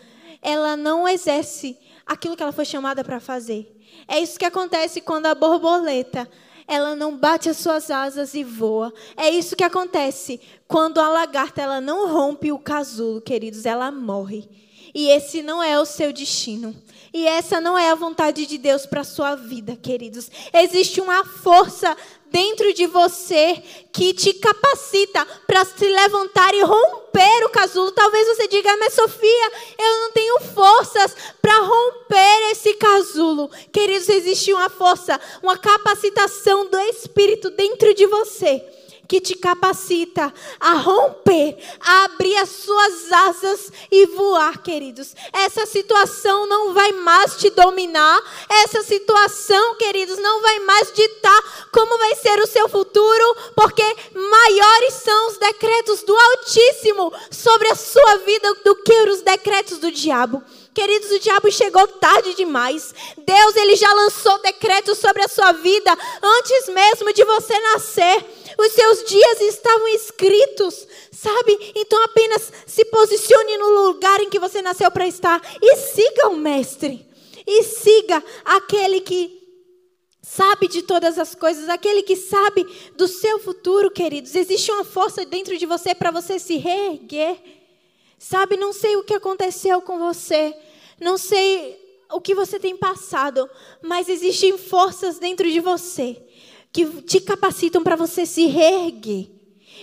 ela não exerce aquilo que ela foi chamada para fazer. É isso que acontece quando a borboleta ela não bate as suas asas e voa. É isso que acontece quando a lagarta ela não rompe o casulo, queridos, ela morre. E esse não é o seu destino. E essa não é a vontade de Deus para a sua vida, queridos. Existe uma força dentro de você que te capacita para se levantar e romper o casulo. Talvez você diga, mas Sofia, eu não tenho forças para romper esse casulo. Queridos, existe uma força, uma capacitação do Espírito dentro de você que te capacita a romper, a abrir as suas asas e voar, queridos. Essa situação não vai mais te dominar, essa situação, queridos, não vai mais ditar como vai ser o seu futuro, porque maiores são os decretos do Altíssimo sobre a sua vida do que os decretos do diabo. Queridos, o diabo chegou tarde demais. Deus, ele já lançou decretos sobre a sua vida antes mesmo de você nascer. Os seus dias estavam escritos, sabe? Então apenas se posicione no lugar em que você nasceu para estar e siga o mestre. E siga aquele que sabe de todas as coisas, aquele que sabe do seu futuro, queridos. Existe uma força dentro de você para você se reerguer. Sabe, não sei o que aconteceu com você. Não sei o que você tem passado, mas existem forças dentro de você que te capacitam para você se reerguer.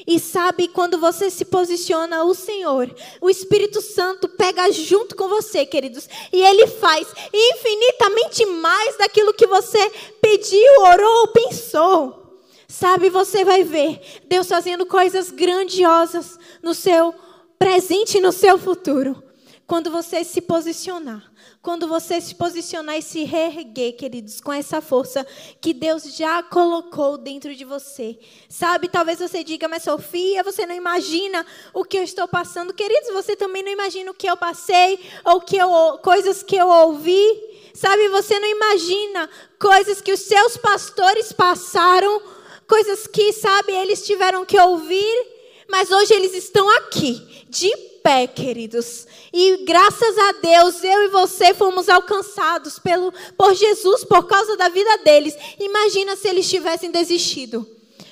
E sabe, quando você se posiciona, o Senhor, o Espírito Santo pega junto com você, queridos, e Ele faz infinitamente mais daquilo que você pediu, orou ou pensou. Sabe, você vai ver Deus fazendo coisas grandiosas no seu presente e no seu futuro. Quando você se posicionar quando você se posicionar e se reerguer, queridos, com essa força que Deus já colocou dentro de você. Sabe, talvez você diga, mas Sofia, você não imagina o que eu estou passando. Queridos, você também não imagina o que eu passei ou que eu, coisas que eu ouvi. Sabe, você não imagina coisas que os seus pastores passaram, coisas que, sabe, eles tiveram que ouvir, mas hoje eles estão aqui, de pé, queridos. E graças a Deus, eu e você fomos alcançados pelo, por Jesus por causa da vida deles. Imagina se eles tivessem desistido.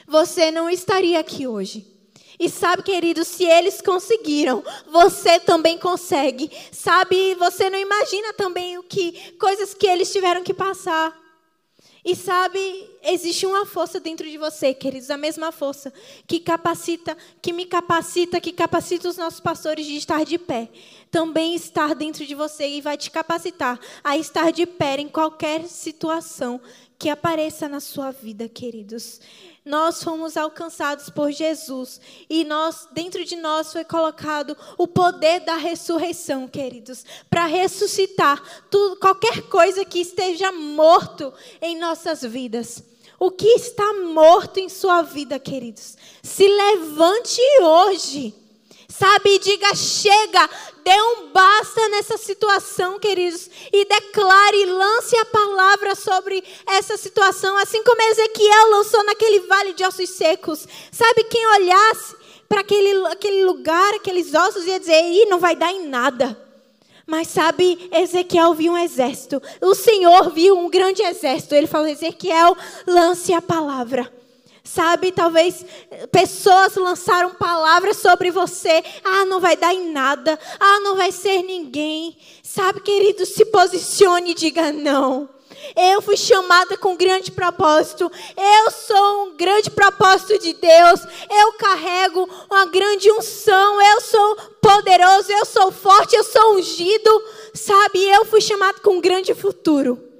Você não estaria aqui hoje. E sabe, queridos, se eles conseguiram, você também consegue. Sabe, você não imagina também o que coisas que eles tiveram que passar. E sabe, existe uma força dentro de você, queridos, a mesma força que capacita, que me capacita, que capacita os nossos pastores de estar de pé. Também estar dentro de você e vai te capacitar a estar de pé em qualquer situação que apareça na sua vida, queridos nós fomos alcançados por Jesus e nós dentro de nós foi colocado o poder da ressurreição, queridos, para ressuscitar tudo, qualquer coisa que esteja morto em nossas vidas. O que está morto em sua vida, queridos? Se levante hoje. Sabe, diga chega, dê um basta nessa situação, queridos, e declare, lance a palavra sobre essa situação, assim como Ezequiel lançou naquele vale de ossos secos. Sabe, quem olhasse para aquele, aquele lugar, aqueles ossos, ia dizer: Ih, não vai dar em nada. Mas sabe, Ezequiel viu um exército. O Senhor viu um grande exército. Ele falou: Ezequiel, lance a palavra. Sabe, talvez pessoas lançaram palavras sobre você. Ah, não vai dar em nada. Ah, não vai ser ninguém. Sabe, querido, se posicione e diga não. Eu fui chamada com grande propósito. Eu sou um grande propósito de Deus. Eu carrego uma grande unção. Eu sou poderoso. Eu sou forte. Eu sou ungido. Sabe, eu fui chamado com um grande futuro.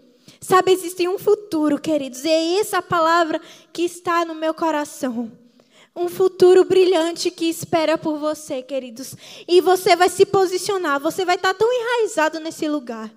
Sabe, existe um futuro, queridos, e é essa palavra que está no meu coração. Um futuro brilhante que espera por você, queridos. E você vai se posicionar, você vai estar tão enraizado nesse lugar.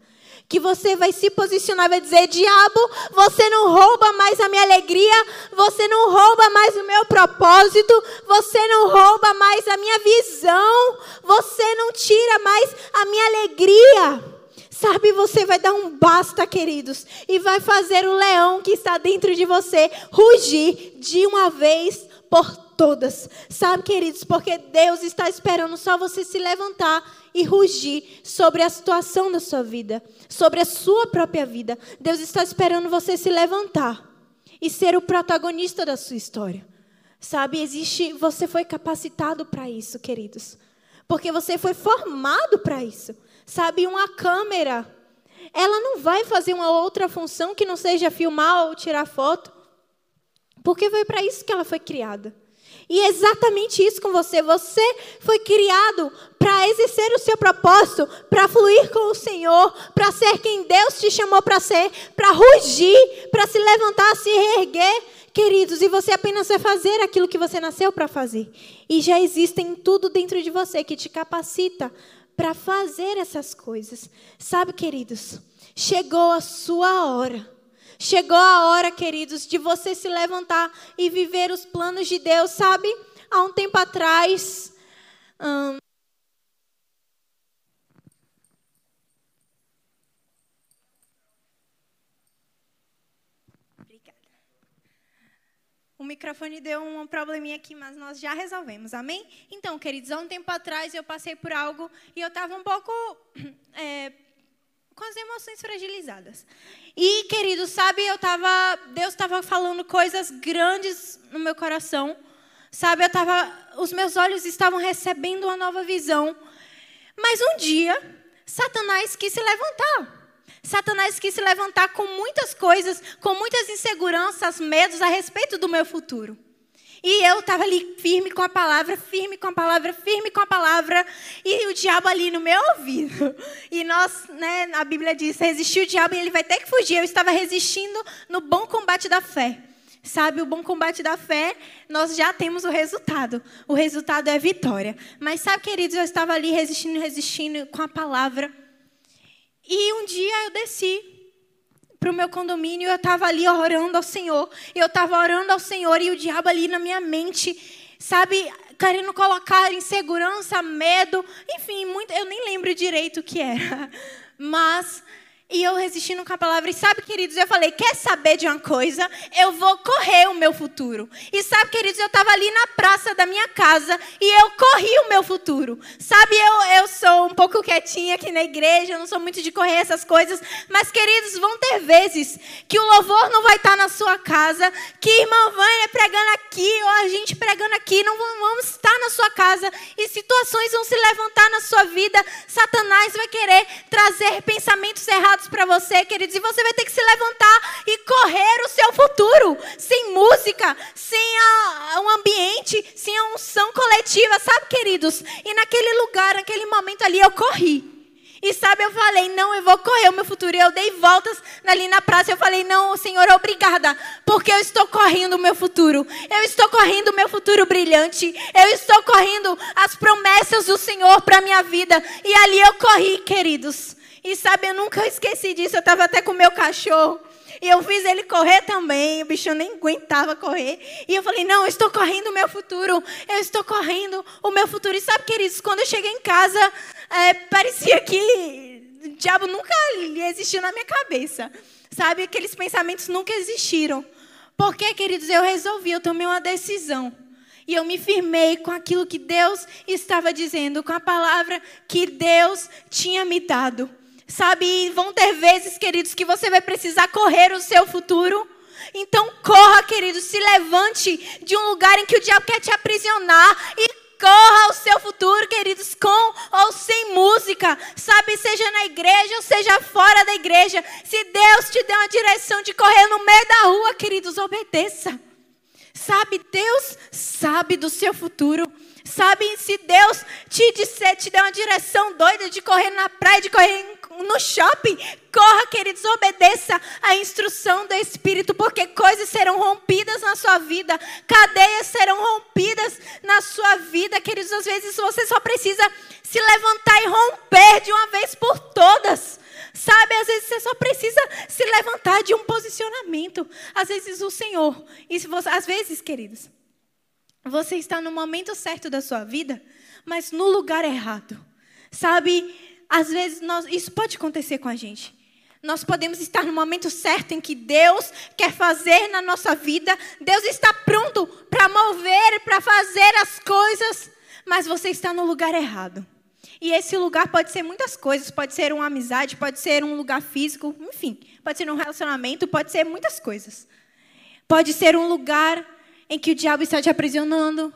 Que você vai se posicionar, vai dizer: Diabo, você não rouba mais a minha alegria, você não rouba mais o meu propósito, você não rouba mais a minha visão, você não tira mais a minha alegria. Sabe, você vai dar um basta, queridos, e vai fazer o leão que está dentro de você rugir de uma vez por todas. Sabe, queridos, porque Deus está esperando só você se levantar e rugir sobre a situação da sua vida, sobre a sua própria vida. Deus está esperando você se levantar e ser o protagonista da sua história. Sabe, existe, você foi capacitado para isso, queridos. Porque você foi formado para isso. Sabe, uma câmera, ela não vai fazer uma outra função que não seja filmar ou tirar foto. Porque foi para isso que ela foi criada. E é exatamente isso com você. Você foi criado para exercer o seu propósito, para fluir com o Senhor, para ser quem Deus te chamou para ser, para rugir, para se levantar, se reerguer. Queridos, e você apenas vai fazer aquilo que você nasceu para fazer. E já existem tudo dentro de você que te capacita para fazer essas coisas. Sabe, queridos, chegou a sua hora. Chegou a hora, queridos, de você se levantar e viver os planos de Deus. Sabe, há um tempo atrás. Hum, microfone deu um probleminha aqui, mas nós já resolvemos, amém? Então, queridos, há um tempo atrás eu passei por algo e eu estava um pouco é, com as emoções fragilizadas. E, queridos, sabe, eu estava, Deus estava falando coisas grandes no meu coração, sabe, eu estava, os meus olhos estavam recebendo uma nova visão. Mas um dia Satanás quis se levantar. Satanás quis se levantar com muitas coisas, com muitas inseguranças, medos a respeito do meu futuro. E eu estava ali firme com a palavra, firme com a palavra, firme com a palavra, e o diabo ali no meu ouvido. E nós, né, a Bíblia diz, resistir o diabo e ele vai ter que fugir. Eu estava resistindo no bom combate da fé. Sabe, o bom combate da fé, nós já temos o resultado. O resultado é vitória. Mas sabe, queridos, eu estava ali resistindo, resistindo com a palavra. E um dia eu desci para o meu condomínio, eu estava ali orando ao Senhor. Eu estava orando ao Senhor e o diabo ali na minha mente, sabe, querendo colocar insegurança, medo, enfim, muito, eu nem lembro direito o que era. Mas e eu resistindo com a palavra. E sabe, queridos, eu falei: quer saber de uma coisa? Eu vou correr o meu futuro. E sabe, queridos, eu estava ali na praça da minha casa e eu corri o meu futuro. Sabe, eu, eu sou um pouco quietinha aqui na igreja, eu não sou muito de correr essas coisas. Mas, queridos, vão ter vezes que o louvor não vai estar na sua casa, que irmã Vânia pregando aqui, ou a gente pregando aqui, não vamos estar na sua casa. E situações vão se levantar na sua vida. Satanás vai querer trazer pensamentos errados para você, queridos, e você vai ter que se levantar e correr o seu futuro, sem música, sem a, um ambiente, sem a unção coletiva, sabe, queridos? E naquele lugar, naquele momento ali, eu corri. E sabe, eu falei, não, eu vou correr o meu futuro. E eu dei voltas ali na praça. Eu falei, não, Senhor, obrigada, porque eu estou correndo o meu futuro. Eu estou correndo o meu futuro brilhante. Eu estou correndo as promessas do Senhor para minha vida. E ali eu corri, queridos. E sabe, eu nunca esqueci disso. Eu estava até com o meu cachorro. E eu fiz ele correr também. O bicho nem aguentava correr. E eu falei: Não, eu estou correndo o meu futuro. Eu estou correndo o meu futuro. E sabe, queridos, quando eu cheguei em casa, é, parecia que o diabo nunca existiu na minha cabeça. Sabe, aqueles pensamentos nunca existiram. Porque, queridos, eu resolvi, eu tomei uma decisão. E eu me firmei com aquilo que Deus estava dizendo, com a palavra que Deus tinha me dado. Sabe, vão ter vezes, queridos, que você vai precisar correr o seu futuro. Então corra, queridos, se levante de um lugar em que o diabo quer te aprisionar e corra o seu futuro, queridos, com ou sem música, sabe, seja na igreja ou seja fora da igreja. Se Deus te der uma direção de correr no meio da rua, queridos, obedeça. Sabe, Deus sabe do seu futuro. Sabe, se Deus te disser, te der uma direção doida de correr na praia, de correr no shopping, corra, queridos, obedeça a instrução do Espírito, porque coisas serão rompidas na sua vida, cadeias serão rompidas na sua vida, queridos. Às vezes você só precisa se levantar e romper de uma vez por todas. Sabe, às vezes você só precisa se levantar de um posicionamento. Às vezes o Senhor, e se você, às vezes, queridos, você está no momento certo da sua vida, mas no lugar errado. Sabe, às vezes nós, isso pode acontecer com a gente. Nós podemos estar no momento certo em que Deus quer fazer na nossa vida. Deus está pronto para mover, para fazer as coisas, mas você está no lugar errado. E esse lugar pode ser muitas coisas, pode ser uma amizade, pode ser um lugar físico, enfim, pode ser um relacionamento, pode ser muitas coisas. Pode ser um lugar em que o diabo está te aprisionando.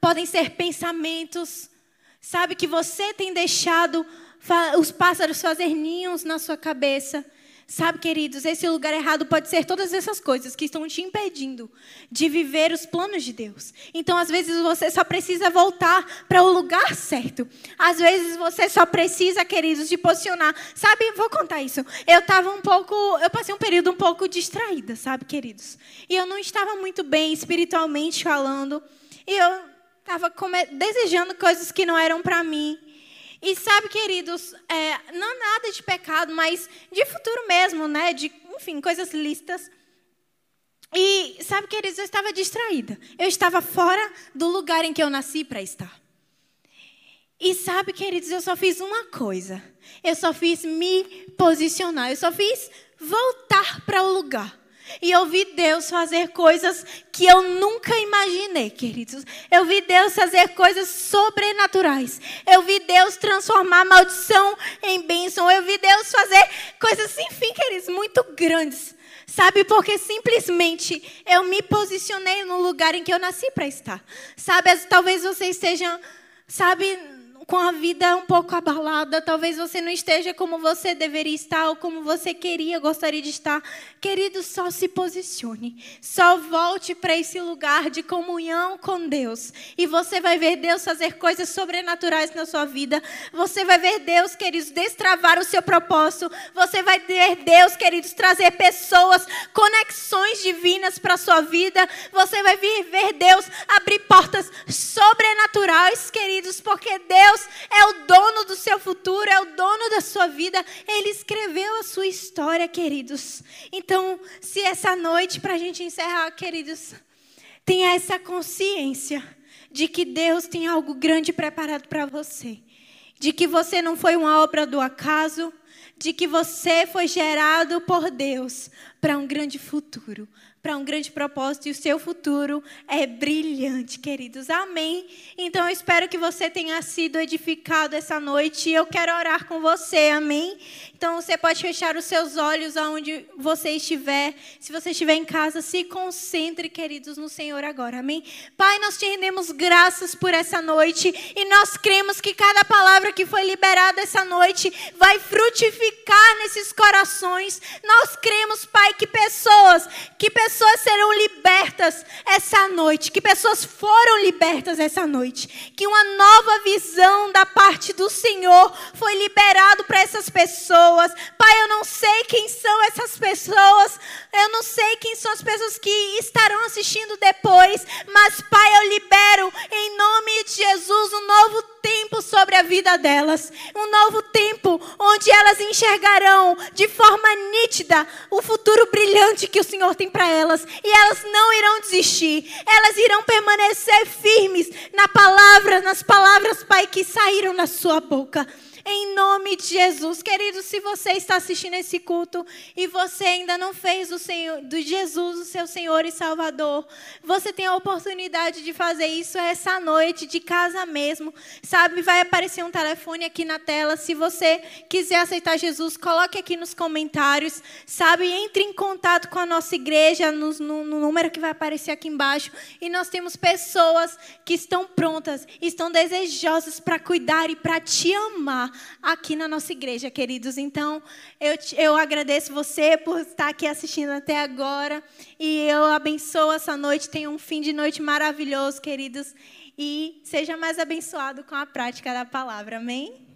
Podem ser pensamentos, sabe, que você tem deixado os pássaros fazer ninhos na sua cabeça. Sabe, queridos, esse lugar errado pode ser todas essas coisas que estão te impedindo de viver os planos de Deus. Então, às vezes, você só precisa voltar para o lugar certo. Às vezes, você só precisa, queridos, de posicionar. Sabe, vou contar isso. Eu estava um pouco, eu passei um período um pouco distraída, sabe, queridos? E eu não estava muito bem espiritualmente falando. E eu estava desejando coisas que não eram para mim. E sabe, queridos, é, não nada de pecado, mas de futuro mesmo, né? De, enfim, coisas listas. E sabe, queridos, eu estava distraída. Eu estava fora do lugar em que eu nasci para estar. E sabe, queridos, eu só fiz uma coisa. Eu só fiz me posicionar. Eu só fiz voltar para o lugar. E eu vi Deus fazer coisas que eu nunca imaginei, queridos. Eu vi Deus fazer coisas sobrenaturais. Eu vi Deus transformar maldição em bênção. Eu vi Deus fazer coisas, enfim, queridos, muito grandes. Sabe, porque simplesmente eu me posicionei no lugar em que eu nasci para estar. Sabe, talvez você esteja, sabe, com a vida um pouco abalada, talvez você não esteja como você deveria estar ou como você queria, gostaria de estar. Querido, só se posicione. Só volte para esse lugar de comunhão com Deus. E você vai ver Deus fazer coisas sobrenaturais na sua vida. Você vai ver Deus, queridos, destravar o seu propósito. Você vai ver Deus, queridos, trazer pessoas, conexões divinas para a sua vida. Você vai ver Deus abrir portas sobrenaturais, queridos, porque Deus Deus é o dono do seu futuro, é o dono da sua vida. Ele escreveu a sua história, queridos. Então, se essa noite, para a gente encerrar, queridos, tenha essa consciência de que Deus tem algo grande preparado para você. De que você não foi uma obra do acaso, de que você foi gerado por Deus para um grande futuro, para um grande propósito e o seu futuro é brilhante, queridos. Amém. Então eu espero que você tenha sido edificado essa noite e eu quero orar com você. Amém. Então você pode fechar os seus olhos aonde você estiver. Se você estiver em casa, se concentre, queridos, no Senhor agora. Amém. Pai, nós te rendemos graças por essa noite e nós cremos que cada palavra que foi liberada essa noite vai frutificar nesses corações. Nós cremos, Pai, que pessoas, que pessoas pessoas serão libertas essa noite, que pessoas foram libertas essa noite, que uma nova visão da parte do Senhor foi liberado para essas pessoas. Pai, eu não sei quem são essas pessoas, eu não sei quem são as pessoas que estarão assistindo depois, mas Pai, eu libero em nome de Jesus um novo tempo sobre a vida delas. Um novo tempo onde elas enxergarão de forma nítida o futuro brilhante que o Senhor tem para elas. E elas não irão desistir. Elas irão permanecer firmes na palavra, nas palavras, Pai, que saíram da sua boca. Em nome de Jesus. Querido, se você está assistindo esse culto e você ainda não fez o Senhor, do Jesus o seu Senhor e Salvador, você tem a oportunidade de fazer isso essa noite, de casa mesmo. Sabe, vai aparecer um telefone aqui na tela. Se você quiser aceitar Jesus, coloque aqui nos comentários. Sabe, entre em contato com a nossa igreja no, no, no número que vai aparecer aqui embaixo. E nós temos pessoas que estão prontas, estão desejosas para cuidar e para te amar aqui na nossa igreja, queridos. Então, eu, eu agradeço você por estar aqui assistindo até agora. E eu abençoo essa noite. Tenha um fim de noite maravilhoso, queridos. E seja mais abençoado com a prática da palavra. Amém?